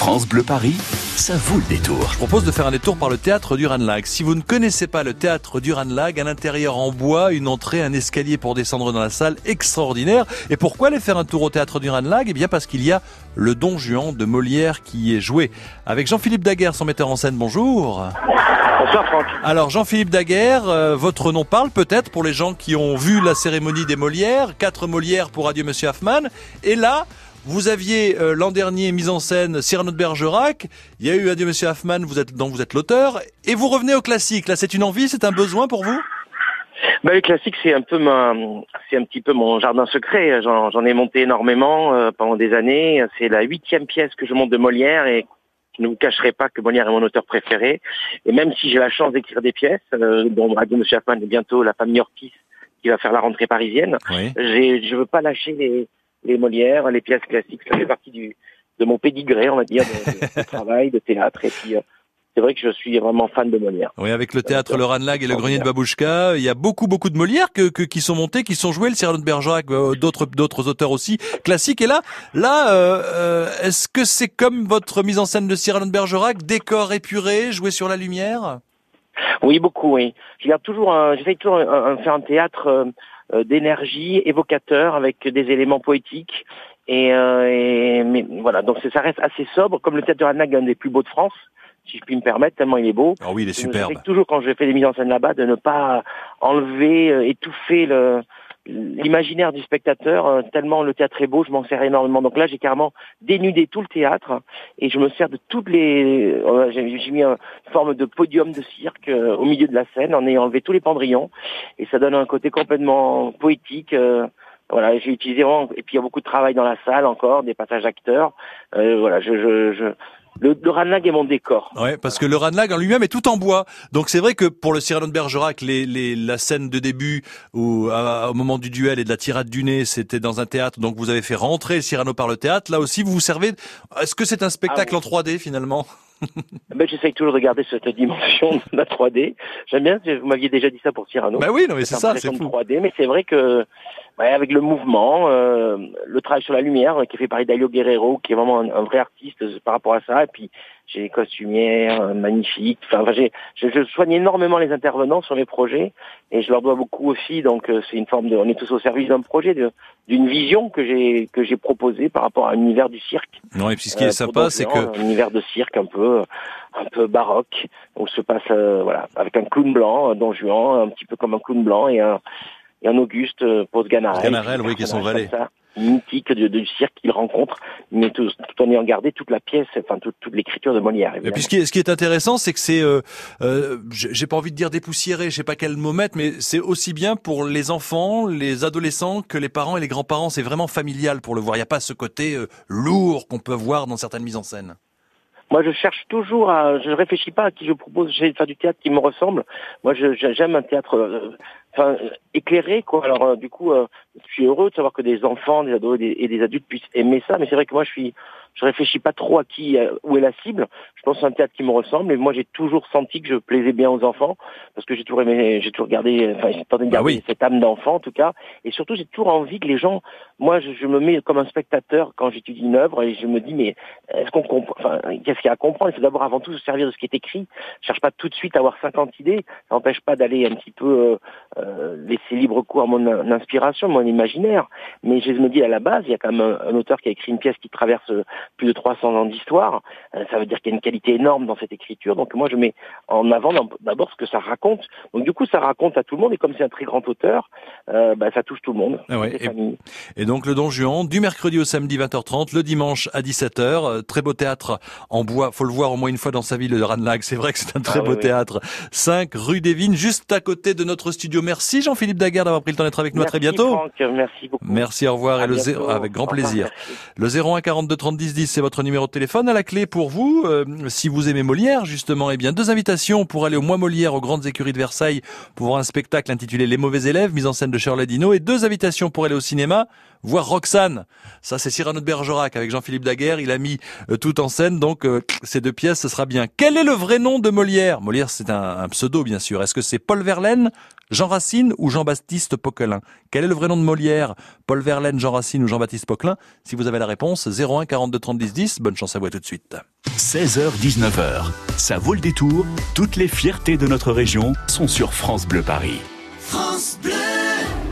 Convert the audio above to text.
France Bleu Paris, ça vaut le détour. Je propose de faire un détour par le théâtre du Ranlag. Si vous ne connaissez pas le théâtre du Ranlag, un intérieur en bois, une entrée, un escalier pour descendre dans la salle, extraordinaire. Et pourquoi aller faire un tour au théâtre du Ranlag Eh bien parce qu'il y a le Don Juan de Molière qui y est joué. Avec Jean-Philippe Daguerre, son metteur en scène, bonjour. Bonsoir Franck. Alors Jean-Philippe Daguerre, euh, votre nom parle peut-être pour les gens qui ont vu la cérémonie des Molières, quatre Molières pour Adieu Monsieur Hoffman. Et là, vous aviez euh, l'an dernier mis en scène Cyrano de Bergerac, il y a eu Adieu Monsieur Hoffman, vous êtes, dont vous êtes l'auteur, et vous revenez au classique. Là, c'est une envie, c'est un besoin pour vous? Bah, le classique, c'est un peu ma, c'est un petit peu mon jardin secret. J'en, ai monté énormément euh, pendant des années. C'est la huitième pièce que je monte de Molière et je ne vous cacherai pas que Molière est mon auteur préféré. Et même si j'ai la chance d'écrire des pièces, euh, dont Adieu Monsieur Hoffman et bientôt La famille Ortiz qui va faire la rentrée parisienne, Oui. je veux pas lâcher les, les Molières, les pièces classiques. Ça fait partie du, de mon pédigré, on va dire, de, travail, de théâtre. Et puis, euh, c'est vrai que je suis vraiment fan de Molière. Oui, avec le théâtre Le Ranlag et le Grenier de Babouchka, il y a beaucoup, beaucoup de Molières que, que- qui sont montés, qui sont joués, le Cyrano de Bergerac, euh, d'autres, d'autres auteurs aussi classiques. Et là, là, euh, euh, est-ce que c'est comme votre mise en scène de Cyrano de Bergerac, décor épuré, joué sur la lumière? Oui, beaucoup, oui. Je garde toujours un, j'essaye toujours un, un- faire un théâtre d'énergie, évocateur, avec des éléments poétiques. Et, euh, et- mais voilà, donc ça reste assez sobre, comme le théâtre de Ranag, un des plus beaux de France, si je puis me permettre, tellement il est beau. Ah oui, il est superbe. Toujours quand je fais des mises en scène là-bas de ne pas enlever, euh, étouffer le l'imaginaire du spectateur euh, tellement le théâtre est beau je m'en sers énormément. Donc là j'ai carrément dénudé tout le théâtre et je me sers de toutes les euh, j'ai mis un- une forme de podium de cirque euh, au milieu de la scène en ayant enlevé tous les pendrillons. Et ça donne un côté complètement poétique voilà j'ai utilisé et puis il y a beaucoup de travail dans la salle encore des passages acteurs voilà je je, je le, le Ranlag est mon décor Ouais, parce que le Ranlag en lui-même est tout en bois. Donc c'est vrai que pour le Cyrano de Bergerac, les, les, la scène de début où, à- au moment du duel et de la tirade du nez, c'était dans un théâtre. Donc vous avez fait rentrer Cyrano par le théâtre. Là aussi, vous vous servez. Est-ce que c'est un spectacle Ah en 3D finalement? Ben, j'essaye toujours de garder cette dimension de la 3D. J'aime bien, vous m'aviez déjà dit ça pour Cyrano. Bah oui, non mais c'est ça, c'est fou. 3D, mais c'est vrai que ouais, avec le mouvement, euh, le travail sur la lumière euh, qui est fait par Dario Guerrero, qui est vraiment un, un vrai artiste euh, par rapport à ça, et puis j'ai des costumières euh, magnifiques. Enfin, je, je soigne énormément les intervenants sur mes projets, et je leur dois beaucoup aussi. Donc euh, c'est une forme de, on est tous au service d'un projet, de- d'une vision que j'ai que j'ai proposée par rapport à l'univers du cirque. Non et puis ce qui Euh, est sympa, c'est que un univers de cirque un peu un peu baroque où se passe euh, voilà avec un clown blanc, un Don Juan, un petit peu comme un clown blanc et un et un Auguste euh, Pose Ganarelle. Ganarelle, oui, qui est son valet. Mythique de- du cirque qu'il rencontre, mais tout, tout en ayant gardé toute la pièce, enfin toute, toute l'écriture de Molière. Et puis ce qui est, ce qui est intéressant, c'est que c'est, euh, euh, j'ai j'ai pas envie de dire dépoussiéré, je sais pas quel mot mettre, mais c'est aussi bien pour les enfants, les adolescents que les parents et les grands-parents. C'est vraiment familial pour le voir. Il n'y a pas ce côté euh, lourd qu'on peut voir dans certaines mises en scène. Moi, je cherche toujours à, je réfléchis pas à qui je propose, j'essaie de faire du théâtre qui me ressemble. Moi, j'aime un théâtre, euh, éclairé, quoi. Alors, euh, du coup, euh, je suis heureux de savoir que des enfants, des ados et des adultes puissent aimer ça. Mais c'est vrai que moi, je suis, je réfléchis pas trop à qui, euh, où est la cible. Je pense c'est un théâtre qui me ressemble. Et moi, j'ai toujours senti que je plaisais bien aux enfants parce que j'ai toujours aimé, j'ai toujours gardé, enfin, j'ai tenté de Bah garder oui. cette âme d'enfant, en tout cas. Et surtout, j'ai toujours envie que les gens, moi, je, je me mets comme un spectateur quand j'étudie une œuvre et je me dis, mais est-ce qu'on comprend, enfin, qu'est-ce qu'il y a à comprendre? Il faut d'abord avant tout se servir de ce qui est écrit. Je cherche pas tout de suite à avoir 50 idées. Ça n'empêche pas d'aller un petit peu, euh, euh, laisser libre cours à mon in- inspiration, mon imaginaire. Mais je me dis à la base, il y a quand même un, un auteur qui a écrit une pièce qui traverse euh, plus de 300 ans d'histoire. Euh, ça veut dire qu'il y a une qualité énorme dans cette écriture. Donc moi, je mets en avant d'abord ce que ça raconte. Donc du coup, ça raconte à tout le monde. Et comme c'est un très grand auteur, euh, bah, ça touche tout le monde. Ah ouais, et- donc le Don Juan, du mercredi au samedi 20h30, le dimanche à 17h, euh, très beau théâtre en bois, faut le voir au moins une fois dans sa vie, le Ranlag, c'est vrai que c'est un très Ah beau oui, oui. théâtre. 5 rue des Vignes, juste à côté de notre studio. Merci Jean-Philippe Daguerre d'avoir pris le temps d'être avec nous, à très bientôt. Franck. merci beaucoup. Merci, au revoir, À et le bientôt. zéro, avec grand revoir, plaisir. Le 01 42 30 10 10, c'est votre numéro de téléphone. À la clé pour vous, euh, si vous aimez Molière, justement, eh bien, deux invitations pour aller au Mois Molière aux Grandes Écuries de Versailles pour voir un spectacle intitulé Les Mauvais Élèves, mise en scène de Shirley Dino, et deux invitations pour aller au cinéma voir Roxane. Ça, c'est Cyrano de Bergerac avec Jean-Philippe Daguerre. Il a mis euh, tout en scène, donc euh, ces deux pièces, ce sera bien. Quel est le vrai nom de Molière? Molière, c'est un, un, pseudo, bien sûr. Est-ce que c'est Paul Verlaine, Jean Racine ou Jean-Baptiste Poquelin? Quel est le vrai nom de Molière? Paul Verlaine, Jean Racine ou Jean-Baptiste Poquelin? Si vous avez la réponse, 01 42 30 10 10. Bonne chance à vous tout de suite. 16h, 19h. Ça vaut le détour. Toutes les fiertés de notre région sont sur France Bleu Paris.